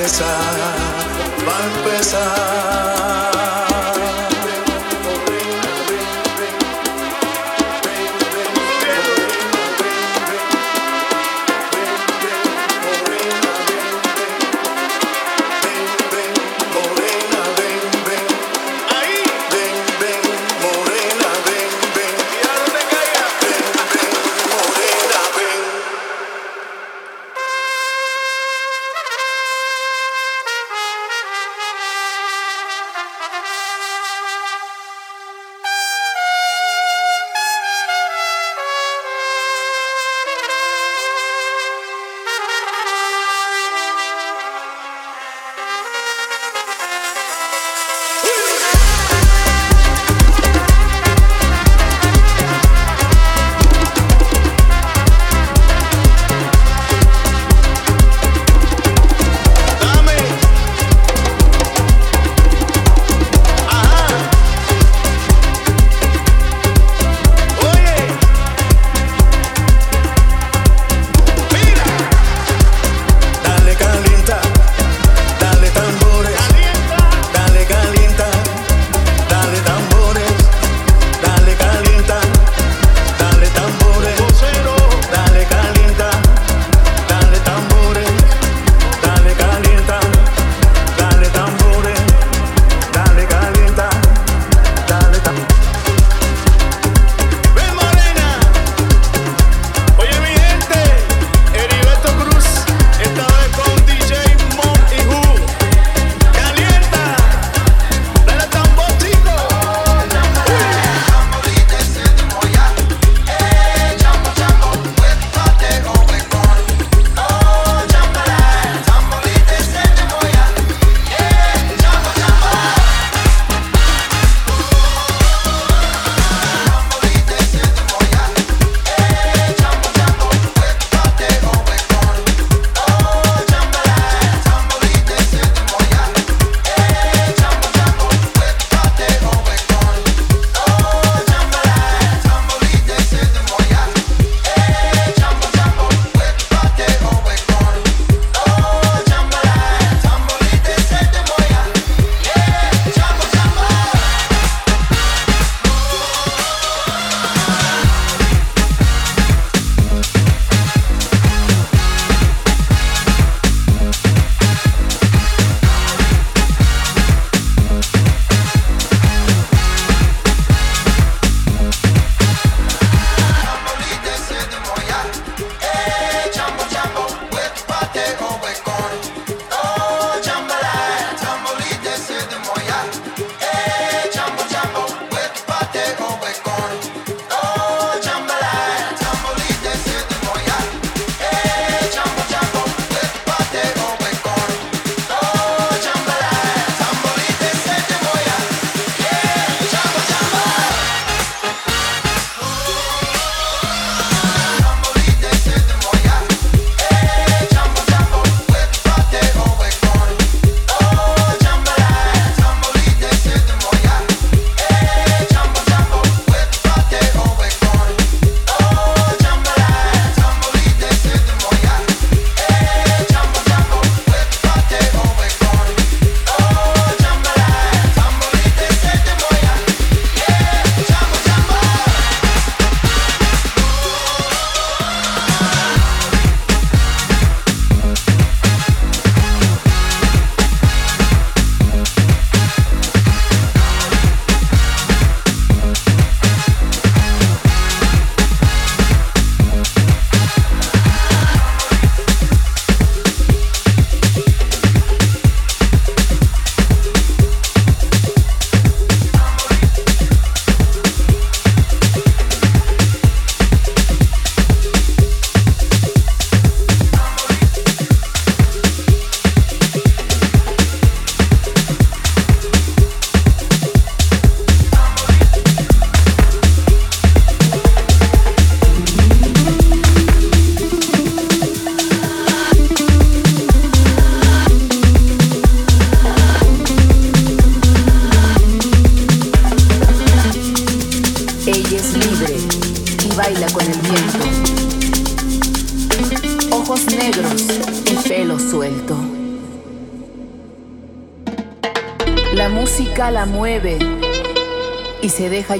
empezar, va a empezar.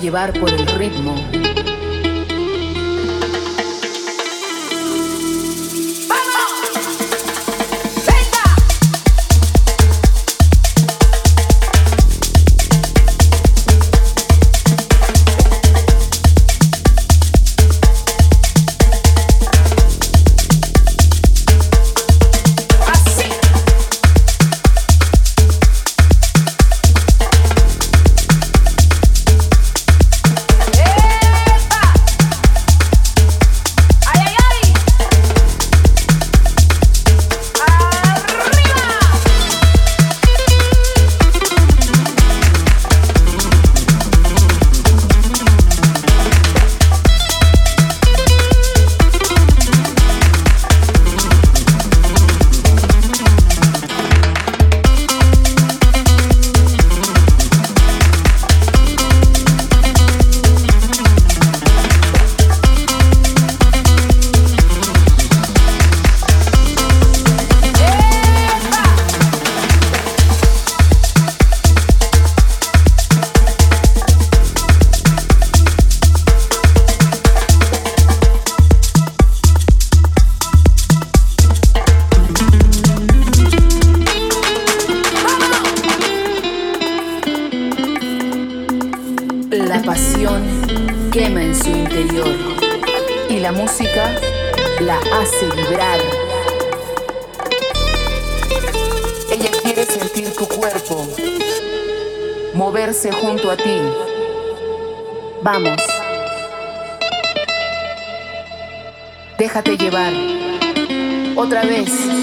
Llevar por Déjate llevar. Otra vez.